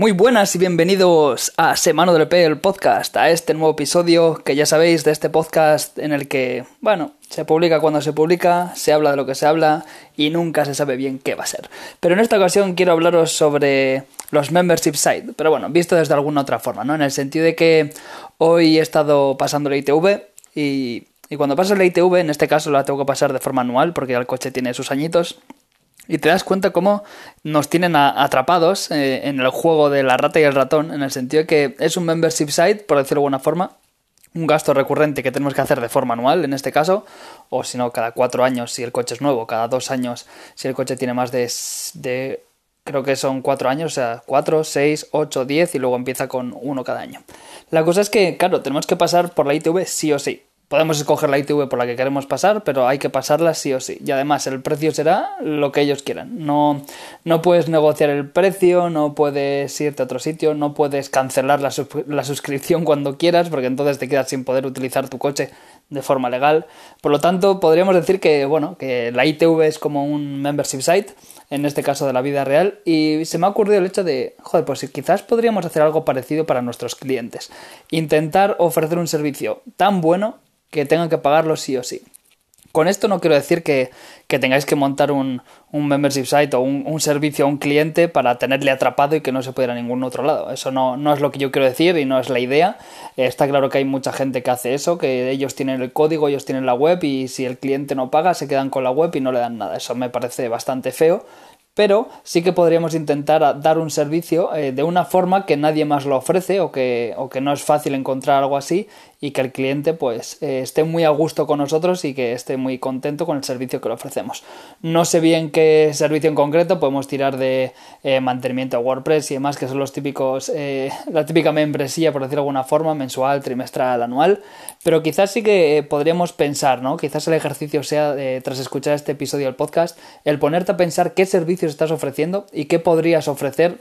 Muy buenas y bienvenidos a Semana del EP, el podcast, a este nuevo episodio que ya sabéis de este podcast en el que, bueno, se publica cuando se publica, se habla de lo que se habla y nunca se sabe bien qué va a ser. Pero en esta ocasión quiero hablaros sobre los membership site, pero bueno, visto desde alguna otra forma, ¿no? En el sentido de que hoy he estado pasando la ITV y, y cuando paso la ITV, en este caso la tengo que pasar de forma anual porque ya el coche tiene sus añitos y te das cuenta cómo nos tienen atrapados eh, en el juego de la rata y el ratón, en el sentido de que es un membership site, por decirlo de alguna forma, un gasto recurrente que tenemos que hacer de forma anual en este caso, o si no, cada cuatro años si el coche es nuevo, cada dos años si el coche tiene más de, de creo que son cuatro años, o sea, cuatro, seis, ocho, diez y luego empieza con uno cada año. La cosa es que, claro, tenemos que pasar por la ITV sí o sí. Podemos escoger la ITV por la que queremos pasar, pero hay que pasarla sí o sí. Y además el precio será lo que ellos quieran. No, no puedes negociar el precio, no puedes irte a otro sitio, no puedes cancelar la, la suscripción cuando quieras, porque entonces te quedas sin poder utilizar tu coche de forma legal. Por lo tanto, podríamos decir que, bueno, que la ITV es como un membership site, en este caso de la vida real, y se me ha ocurrido el hecho de, joder, pues quizás podríamos hacer algo parecido para nuestros clientes. Intentar ofrecer un servicio tan bueno que tengan que pagarlo sí o sí. Con esto no quiero decir que, tengáis que montar un, un membership site o un, servicio a un cliente para tenerle atrapado y que no se pueda a ningún otro lado. Eso no, no, es lo que yo quiero decir y no es la idea. está claro que hay mucha gente que hace eso, que ellos tienen el código, ellos tienen la web y si el cliente no paga se quedan con la web y no le dan nada. Eso me parece bastante feo pero sí que podríamos intentar dar un servicio eh, de una forma que nadie más lo ofrece o que, o que no es fácil encontrar algo así y que el cliente pues eh, esté muy a gusto con nosotros y que esté muy contento con el servicio que le ofrecemos. No sé bien qué servicio en concreto, podemos tirar de eh, mantenimiento de WordPress y demás, que son los típicos, la típica membresía, por decirlo de alguna forma, mensual, trimestral, anual, pero quizás sí que podríamos pensar, ¿no? Quizás el ejercicio sea, tras escuchar este episodio del podcast, el ponerte a pensar qué estás ofreciendo y qué podrías ofrecer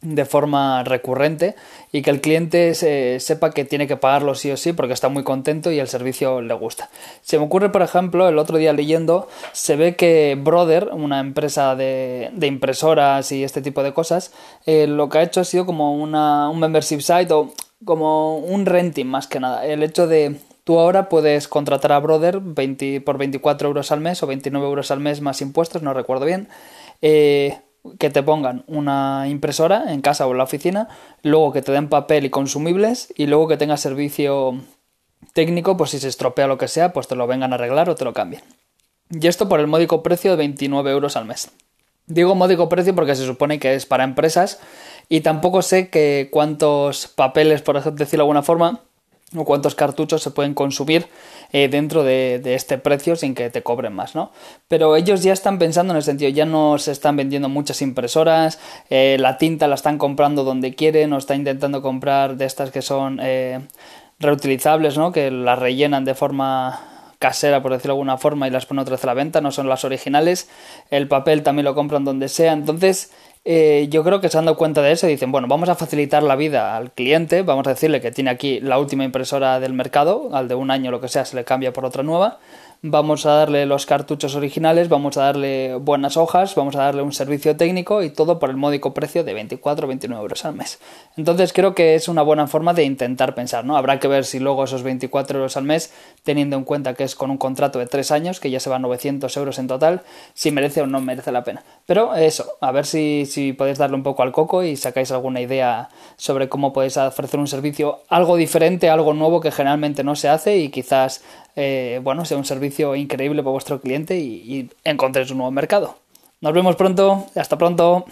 de forma recurrente y que el cliente sepa que tiene que pagarlo sí o sí porque está muy contento y el servicio le gusta. Se me ocurre, por ejemplo, el otro día leyendo, se ve que Brother, una empresa de, impresoras y este tipo de cosas, eh, lo que ha hecho ha sido como una, un membership site o como un renting más que nada. El hecho de Tú ahora puedes contratar a Brother 20, por 24 euros al mes o 29 euros al mes más impuestos, no recuerdo bien, eh, que te pongan una impresora en casa o en la oficina, luego que te den papel y consumibles y luego que tengas servicio técnico, pues si se estropea lo que sea, pues te lo vengan a arreglar o te lo cambien. Y esto por el módico precio de 29 euros al mes. Digo módico precio porque se supone que es para empresas y tampoco sé que cuántos papeles, por decirlo de alguna forma, o cuántos cartuchos se pueden consumir eh, dentro de, este precio sin que te cobren más, ¿no? Pero ellos ya están pensando en el sentido, ya no se están vendiendo muchas impresoras, eh, la tinta la están comprando donde quieren o están intentando comprar de estas que son eh, reutilizables, ¿no? Que las rellenan de forma casera, por decirlo de alguna forma, y las ponen otra vez a la venta, no son las originales. El papel también lo compran donde sea. Entonces, eh, yo creo que se han dado cuenta de eso y dicen, bueno, vamos a facilitar la vida al cliente, vamos a decirle que tiene aquí la última impresora del mercado, al de un año lo que sea se le cambia por otra nueva, vamos a darle los cartuchos originales, vamos a darle buenas hojas, vamos a darle un servicio técnico y todo por el módico precio de 24 o 29 euros al mes. Entonces creo que es una buena forma de intentar pensar, ¿no? Habrá que ver si luego esos 24 euros al mes, teniendo en cuenta que es con un contrato de 3 años, que ya se van 900 euros en total, si merece o no merece la pena. Pero eso, a ver si, si podéis darle un poco al coco y sacáis alguna idea sobre cómo podéis ofrecer un servicio algo diferente, algo nuevo que generalmente no se hace y quizás eh, bueno, sea un servicio increíble para vuestro cliente y, y encontréis un nuevo mercado. Nos vemos pronto, hasta pronto.